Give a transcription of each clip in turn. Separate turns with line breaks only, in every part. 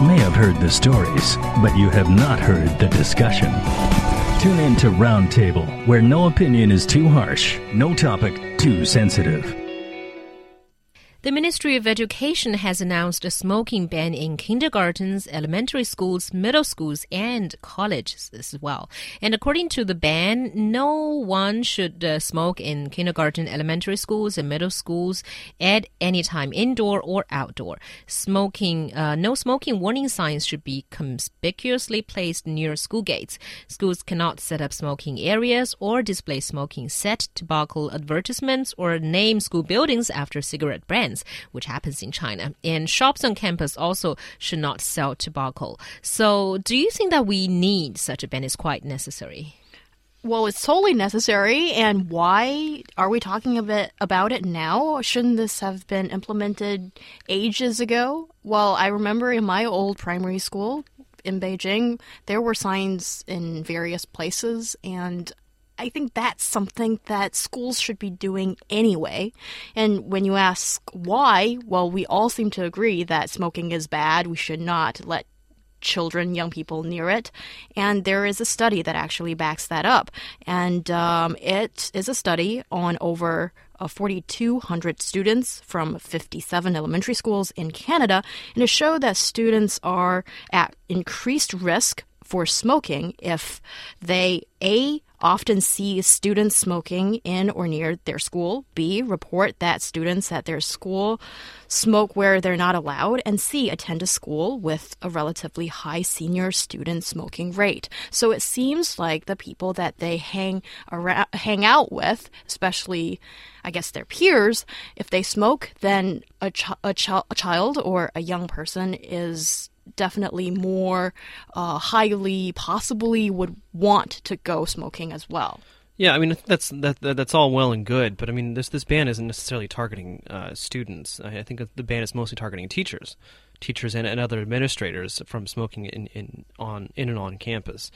may have heard the stories, but you have not heard the discussion. Tune in to Roundtable, where no opinion is too harsh, no topic too sensitive.
The Ministry of Education has announced a smoking ban in kindergartens, elementary schools, middle schools, and colleges as well. And according to the ban, no one should uh, smoke in kindergarten, elementary schools, and middle schools at any time, indoor or outdoor. Smoking, uh, no smoking warning signs should be conspicuously placed near school gates. Schools cannot set up smoking areas or display smoking set, tobacco advertisements, or name school buildings after cigarette brands which happens in China. And shops on campus also should not sell tobacco. So, do you think that we need such a ban? Is quite necessary?
Well, it's totally necessary. And why are we talking a bit about it now? Shouldn't this have been implemented ages ago? Well, I remember in my old primary school in Beijing, there were signs in various places, and I think that's something that schools should be doing anyway. And when you ask why, well, we all seem to agree that smoking is bad. We should not let children, young people near it. And there is a study that actually backs that up. And um, it is a study on over uh, 4,200 students from 57 elementary schools in Canada. And it showed that students are at increased risk for smoking if they A, often see students smoking in or near their school, B, report that students at their school smoke where they're not allowed, and C, attend a school with a relatively high senior student smoking rate. So it seems like the people that they hang around, hang out with, especially I guess their peers, if they smoke, then a, ch- a, ch- a child or a young person is definitely more uh, highly possibly would want to go smoking as well.
Yeah, I mean that's that, that's all well and good, but I mean this this ban isn't necessarily targeting uh, students. I think the ban is mostly targeting teachers teachers and, and other administrators from smoking in, in on in and on campus.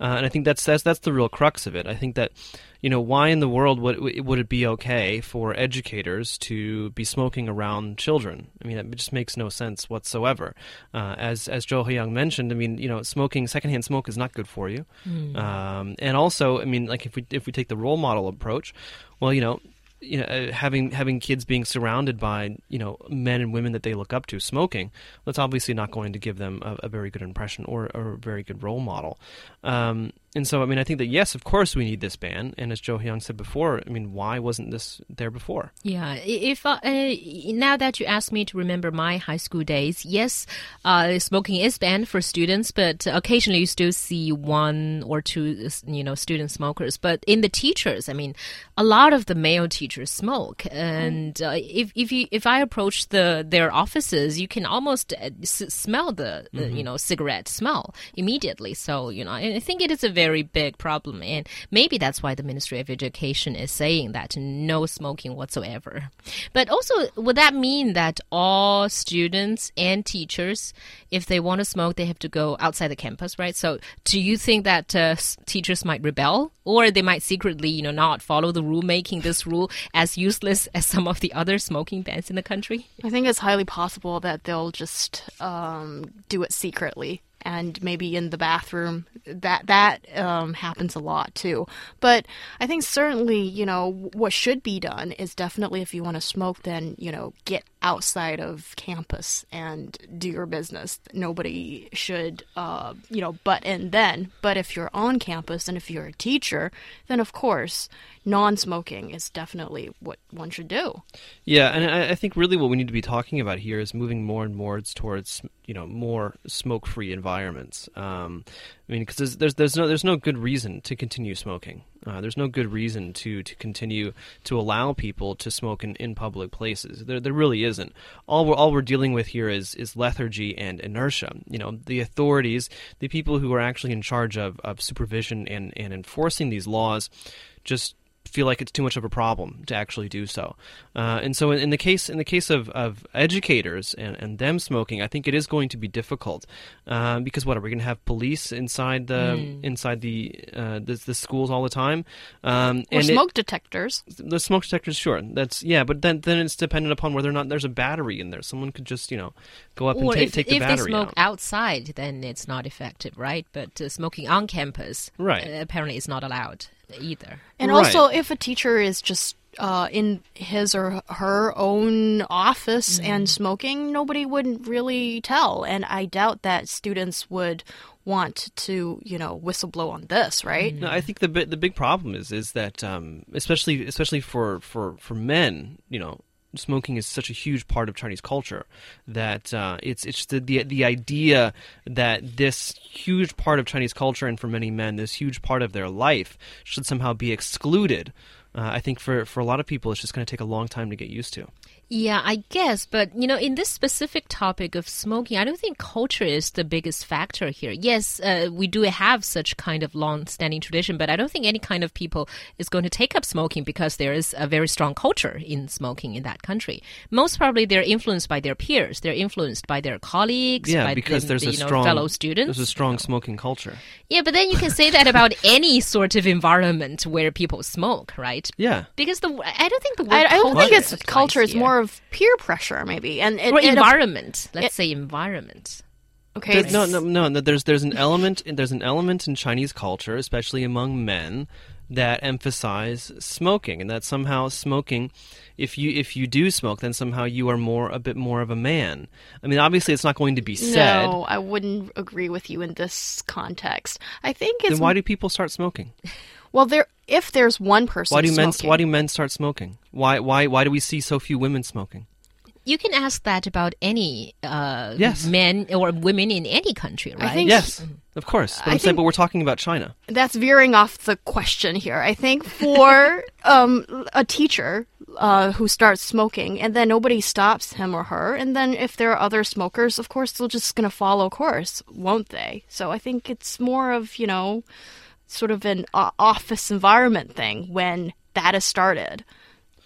Uh, and I think that's that's that's the real crux of it. I think that you know why in the world would would it be okay for educators to be smoking around children? I mean, it just makes no sense whatsoever. Uh, as as Joe Young mentioned, I mean, you know, smoking secondhand smoke is not good for you. Mm. Um, and also, I mean, like if we if we take the role model approach, well, you know, you know uh, having having kids being surrounded by you know men and women that they look up to smoking that's obviously not going to give them a, a very good impression or, or, a very good role model. Um, and so, I mean, I think that yes, of course, we need this ban. And as Joe Hyung said before, I mean, why wasn't this there before?
Yeah, if uh, uh, now that you ask me to remember my high school days, yes, uh, smoking is banned for students, but occasionally you still see one or two, you know, student smokers. But in the teachers, I mean, a lot of the male teachers smoke, and uh, if if you if I approach the their offices, you can almost uh, smell the, the mm-hmm. you know cigarette smell immediately. So you know, I think it is a very big problem. And maybe that's why the Ministry of Education is saying that no smoking whatsoever. But also, would that mean that all students and teachers, if they want to smoke, they have to go outside the campus, right? So do you think that uh, teachers might rebel? Or they might secretly, you know, not follow the rule, making this rule as useless as some of the other smoking bans in the country?
I think it's highly possible that they'll just um, do it secretly and maybe in the bathroom. That that um, happens a lot too. But I think certainly, you know, what should be done is definitely if you want to smoke, then you know, get outside of campus and do your business. Nobody should, uh, you know, butt in then. But if you're on campus and if you're a teacher, then of course, non smoking is definitely what one should do.
Yeah, and I, I, think really what we need to be talking about here is moving more and more towards, you know, more smoke free environments. Um, I mean, because there's, there's, there's, no, there's no good reason to continue smoking. Uh, there's no good reason to, to continue to allow people to smoke in, in public places. There, there really isn't. All we're, all we're dealing with here is, is lethargy and inertia. You know, the authorities, the people who are actually in charge of, of supervision and, and enforcing these laws, just feel like it's too much of a problem to actually do so. Uh, and so, in, in, the case in the case of, of educators and, and them smoking, I think it is going to be difficult uh, because what are we going to have police inside the mm. inside the, uh, the, the schools all the time?
Um, or smoke it, detectors.
The smoke detectors, sure. That's yeah, but then then it's dependent upon whether or not there's a battery in there. Someone could just you know go up
or
and
if,
take the
if
battery If
they smoke
out.
outside, then it's not effective, right? But uh, smoking on campus,
right?
Uh, apparently, is not allowed either.
And
right.
also, if a teacher is just uh, in his or her own office mm. and smoking, nobody would really tell. And I doubt that students would want to, you know, whistleblow on this, right?
No, I think the the big problem is is that um, especially especially for, for, for men, you know, smoking is such a huge part of Chinese culture that uh, it's it's the, the the idea that this huge part of Chinese culture and for many men this huge part of their life should somehow be excluded. Uh, I think for for a lot of people it's just going to take a long time to get used to.
Yeah, I guess. But, you know, in this specific topic of smoking, I don't think culture is the biggest factor here. Yes, uh, we do have such kind of long standing tradition, but I don't think any kind of people is going to take up smoking because there is a very strong culture in smoking in that country. Most probably they're influenced by their peers, they're influenced by their colleagues,
yeah,
by
because
the,
there's
the,
a
know,
strong,
fellow students.
There's a strong smoking culture.
Yeah, but then you can say that about any sort of environment where people smoke, right?
Yeah.
Because the I don't think the word
I, I don't think it's culture. It's
here.
more of peer pressure, maybe, and it,
or
it-
environment. Let's
it-
say environment.
okay,
There's- no, no, no, no. There's there's an element there's an element in Chinese culture, especially among men, that emphasize smoking, and that somehow smoking, if you if you do smoke, then somehow you are more a bit more of a man. I mean, obviously, it's not going to be said.
No, I wouldn't agree with you in this context. I think it's
Then why do people start smoking?
well, there. If there's one person,
Why do men Why do men start smoking? Why why why do we see so few women smoking?
You can ask that about any uh,
Yes.
men or women in any country, right?
think-
Yes, of course. But
I
I'm saying, but we're talking about China.
that's veering off the question here. I think for um, a teacher uh, who starts smoking and then nobody stops him or her, and then if there are other smokers, of course they're just going to follow course, won't they? So I think it's more of you know, sort of an uh, office environment thing when that has started.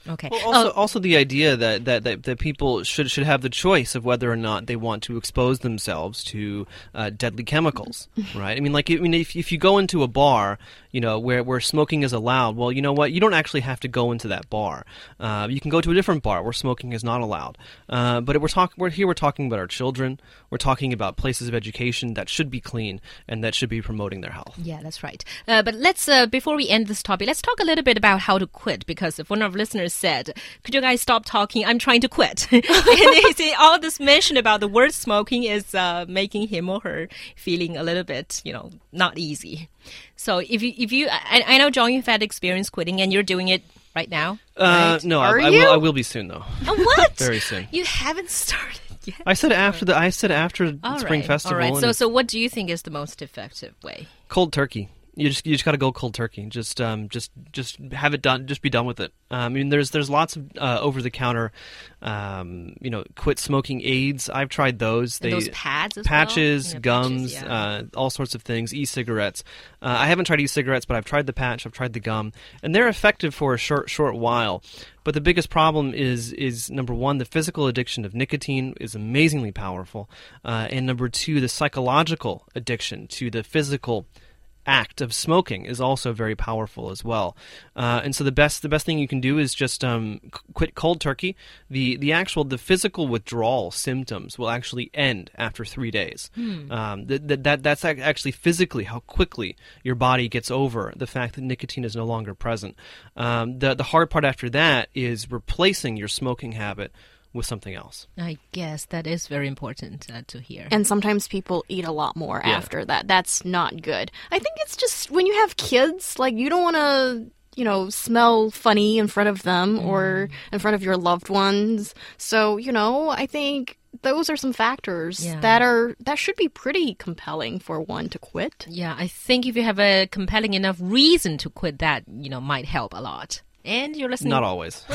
Okay.
Well, also,
Oh,
also the idea that, that, that, that people should should have the choice of whether or not they want to expose themselves to uh, deadly chemicals, right? I mean, like, I mean, if, if you go into a bar, you know, where, where smoking is allowed, well, you know what? You don't actually have to go into that bar. Uh, you can go to a different bar where smoking is not allowed. Uh, but we're talking, we're here. We're talking about our children. We're talking about places of education that should be clean and that should be promoting their health.
yeah, that's right. Uh, but let's uh, before we end this topic, let's talk a little bit about how to quit. Because if one of our listeners said, "Could you guys stop talking? I'm trying to quit," and they say all this mention about the word smoking is uh, making him or her feeling a little bit, you know, not easy. So if you if you, I, I know John, you've had experience quitting, and you're doing it right now.
Uh,
right?
no, I, I will. I will be soon, though.
Oh, what?
Very soon.
You haven't started yet.
I said after the. I said after
All
Spring
right,
Festival.
All right. So, so what do you think is the most effective way?
cold turkey. You just you just got to go cold turkey. Just um just just have it done. Just be done with it. Um, I mean, there's there's lots of uh, over the counter, um, you know, quit smoking aids. I've tried those.
And those pads as well?
patches,
Yeah,
gums,
patches, yeah.
uh, all sorts of things. E-cigarettes. Uh, I haven't tried e-cigarettes, but I've tried the patch. I've tried the gum, and they're effective for a short short while. But the biggest problem is is number one, the physical addiction of nicotine is amazingly powerful, uh, and number two, the psychological addiction to the physical act of smoking is also very powerful as well. Uh, and so the best the best thing you can do is just um, quit cold turkey. The the actual the physical withdrawal symptoms will actually end after three days. Um, th- th- that that's actually physically how quickly your body gets over the fact that nicotine is no longer present. Um, the the hard part after that is replacing your smoking habit with something else.
I guess that is very important uh, to hear.
And sometimes people eat a lot more
Yeah.
after that. That's not good. I think it's just when you have kids, like you don't want to, you know, smell funny in front of them or in front of your loved ones. So, you know, I think those are some factors
Yeah.
that are that should be pretty compelling for one to quit.
yeah, I think if you have a compelling enough reason to quit, that you know might help a lot. And you're listening.
Not always.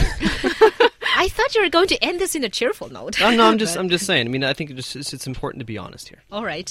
I thought you were going to end this in a cheerful note.
Oh, no, I'm just I'm just saying. I mean, I think it just, it's, it's important to be honest here.
All right.